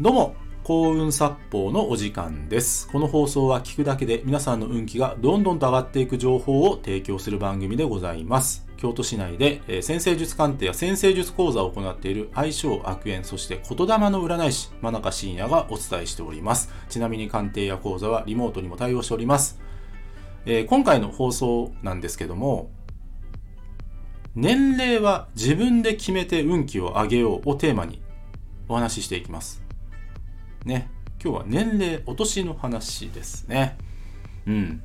どうも、幸運殺法のお時間です。この放送は聞くだけで皆さんの運気がどんどんと上がっていく情報を提供する番組でございます。京都市内で、えー先生術鑑定や先生術講座を行っている相性悪縁、そして言霊の占い師、真中信也がお伝えしております。ちなみに鑑定や講座はリモートにも対応しております。えー今回の放送なんですけども、年齢は自分で決めて運気を上げようをテーマにお話ししていきます。ね。今日は年齢、お年の話ですね。うん。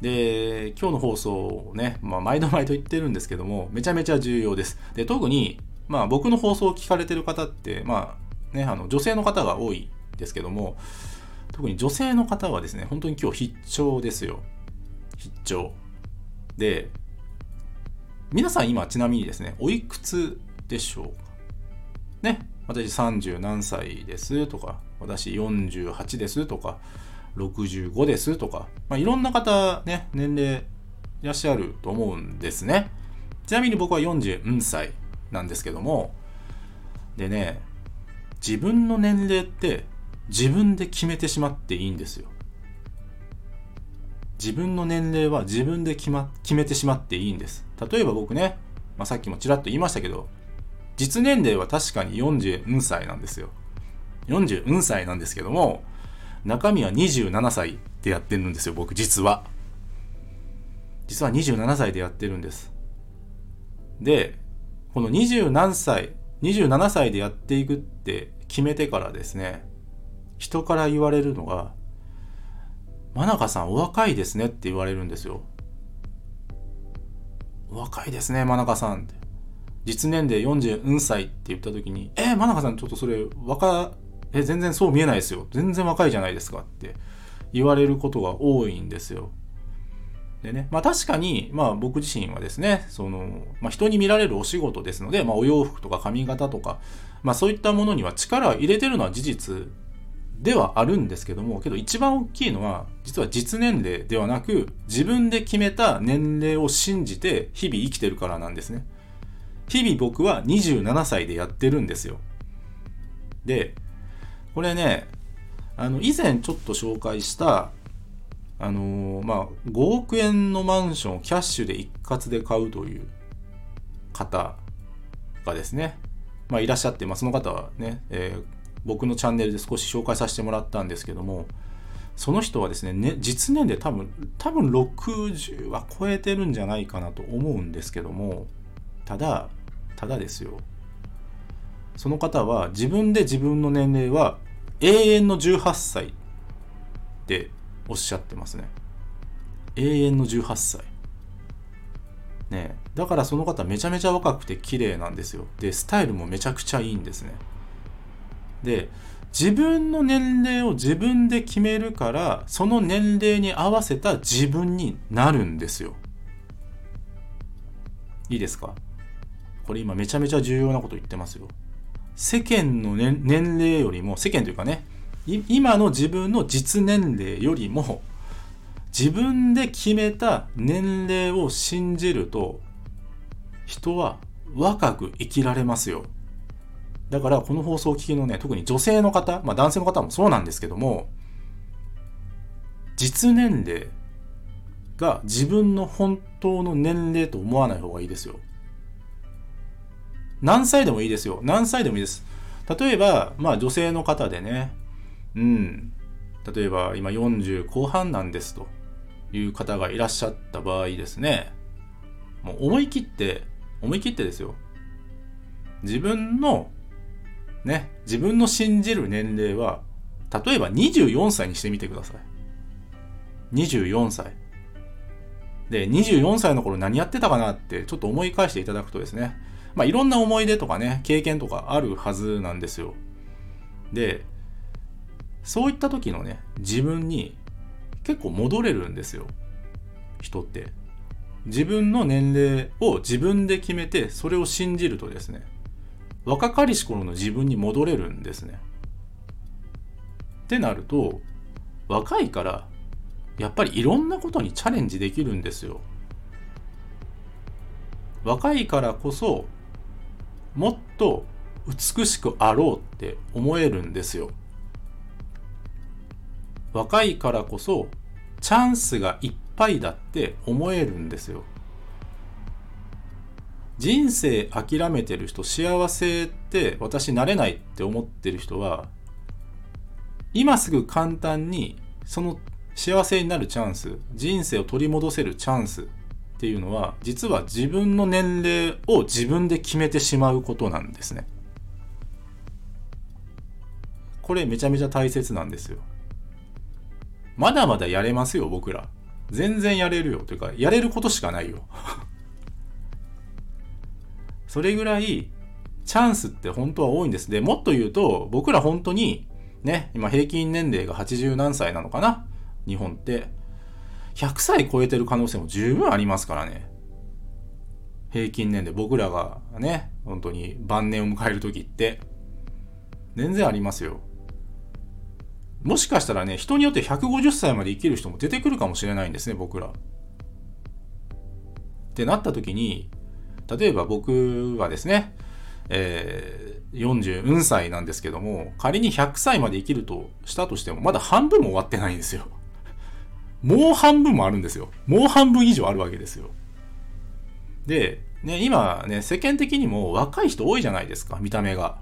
で、今日の放送をね、まあ、毎度毎度言ってるんですけども、めちゃめちゃ重要です。で、特に、まあ、僕の放送を聞かれてる方って、まあ、ね、あの、女性の方が多いですけども、特に女性の方はですね、本当に今日必聴ですよ。必聴。で、皆さん今ちなみにですね、おいくつでしょう？かね、私30何歳ですとか、私48ですとか、65ですとか、まあ、いろんな方ね、年齢いらっしゃると思うんですね。ちなみに僕は40歳なんですけども、でね、自分の年齢って自分で決めてしまっていいんですよ。自分の年齢は自分で決,、ま、決めてしまっていいんです。例えば僕ね、まあ、さっきもちらっと言いましたけど、実年齢は確かに40歳なんですよ。40歳なんですけども、中身は27歳でやってるんですよ、僕実は。実は27歳でやってるんです。で、この20何歳、27歳でやっていくって決めてからですね、人から言われるのが、真中さんお若いですねって言われるんですよ。お若いですね、真中さんって。実年齢40歳って言った時に、えー、真中さんちょっとそれ若、え、全然そう見えないですよ。全然若いじゃないですかって言われることが多いんですよ。でね、まあ確かに、まあ僕自身はですね、その、まあ人に見られるお仕事ですので、まあお洋服とか髪型とか、まあそういったものには力を入れてるのは事実ではあるんですけども、けど一番大きいのは、実は実年齢ではなく、自分で決めた年齢を信じて日々生きてるからなんですね。日々僕は27歳でやってるんですよ。で、これね、あの、以前ちょっと紹介した、あのーまあ、5億円のマンションをキャッシュで一括で買うという方がですね、まあ、いらっしゃって、まあ、その方はね、えー僕のチャンネルで少し紹介させてもらったんですけども、その人はですね、ね実年齢多分、多分60は超えてるんじゃないかなと思うんですけども、ただ、ただですよ。その方は自分で自分の年齢は永遠の18歳っておっしゃってますね。永遠の18歳。ねだからその方めちゃめちゃ若くて綺麗なんですよ。で、スタイルもめちゃくちゃいいんですね。で、自分の年齢を自分で決めるから、その年齢に合わせた自分になるんですよ。いいですか？これ今めちゃめちゃ重要なこと言ってますよ。世間の、ね、年齢よりも、世間というかね、今の自分の実年齢よりも、自分で決めた年齢を信じると、人は若く生きられますよ。だからこの放送を聞きのね、特に女性の方、まあ男性の方もそうなんですけども、実年齢が自分の本当の年齢と思わない方がいいですよ。何歳でもいいですよ。何歳でもいいです。例えば、まあ女性の方でね、うん、例えば今40後半なんですという方がいらっしゃった場合ですね、もう思い切って、思い切ってですよ。自分の、ね、自分の信じる年齢は、例えば24歳にしてみてください。24歳。で、24歳の頃何やってたかなってちょっと思い返していただくとですね、まあいろんな思い出とかね、経験とかあるはずなんですよ。で、そういった時のね、自分に結構戻れるんですよ。人って。自分の年齢を自分で決めて、それを信じるとですね、若かりし頃の自分に戻れるんですね。ってなると、若いから、やっぱりいろんなことにチャレンジできるんですよ。若いからこそ、もっと美しくあろうって思えるんですよ。若いからこそチャンスがいっぱいだって思えるんですよ人生諦めてる人幸せって私なれないって思ってる人は今すぐ簡単にその幸せになるチャンス人生を取り戻せるチャンスっていうのは実は自分の年齢を自分で決めてしまうことなんですね。これめちゃめちゃ大切なんですよ。まだまだやれますよ僕ら。全然やれるよ。というかやれることしかないよ。それぐらいチャンスって本当は多いんです。で、もっと言うと、僕ら本当に、ね、今平均年齢が80何歳なのかな？日本って。100歳超えてる可能性も十分ありますからね。平均年齢、僕らがね、本当に晩年を迎える時って、全然ありますよ。もしかしたらね、人によって150歳まで生きる人も出てくるかもしれないんですね、僕ら。ってなった時に、例えば僕はですね、えー、40歳なんですけども、仮に100歳まで生きるとしたとしても、まだ半分も終わってないんですよ。もう半分もあるんですよ。もう半分以上あるわけですよ。で、ね、今ね、世間的にも若い人多いじゃないですか、見た目が。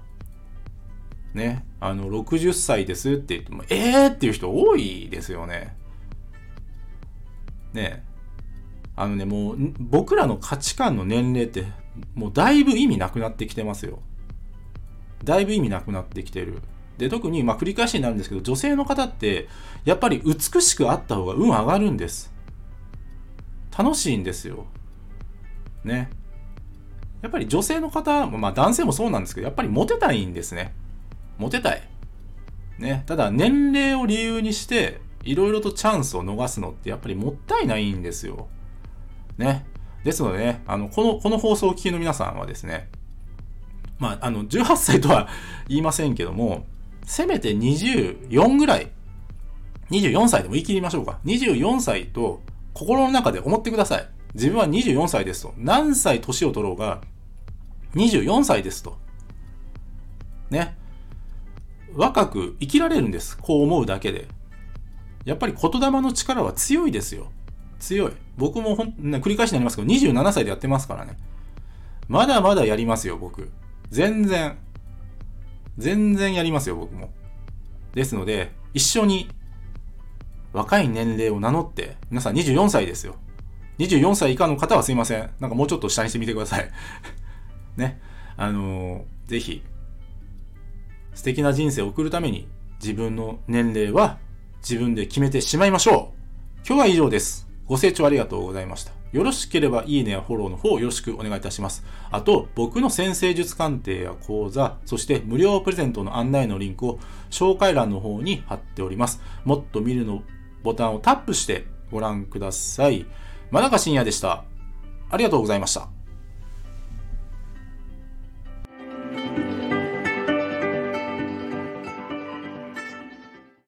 ね、あの、60歳ですって言っても、えーっていう人多いですよね。ね、あのね、もう、僕らの価値観の年齢って、もうだいぶ意味なくなってきてますよ。だいぶ意味なくなってきてる。で、特に、ま、繰り返しになるんですけど、女性の方って、やっぱり美しくあった方が運上がるんです。楽しいんですよ。ね。やっぱり女性の方、まあ男性もそうなんですけど、やっぱりモテたいんですね。モテたい。ね。ただ、年齢を理由にして、いろいろとチャンスを逃すのってやっぱりもったいないんですよ。ね。ですのでね、あの、この、この放送を聞きの皆さんはですね、まあ、あの、18歳とは言いませんけども、せめて24ぐらい、24歳でも言い切りましょうか。24歳と心の中で思ってください。自分は24歳ですと。何歳年を取ろうが、24歳ですと。ね。若く生きられるんです。こう思うだけで。やっぱり言霊の力は強いですよ。強い。僕もほん、ね、繰り返しになりますけど、27歳でやってますからね。まだまだやりますよ、僕。全然。全然やりますよ、僕も。ですので、一緒に若い年齢を名乗って、皆さん24歳ですよ。24歳以下の方はすいません。なんかもうちょっと下にしてみてください。ね。あのー、ぜひ、素敵な人生を送るために、自分の年齢は自分で決めてしまいましょう。今日は以上です。ご清聴ありがとうございました。よろしければいいねやフォローの方よろしくお願いいたします。あと、僕の先生術鑑定や講座、そして無料プレゼントの案内のリンクを紹介欄の方に貼っております。もっと見るのボタンをタップしてご覧ください。真中深也でした。ありがとうございました。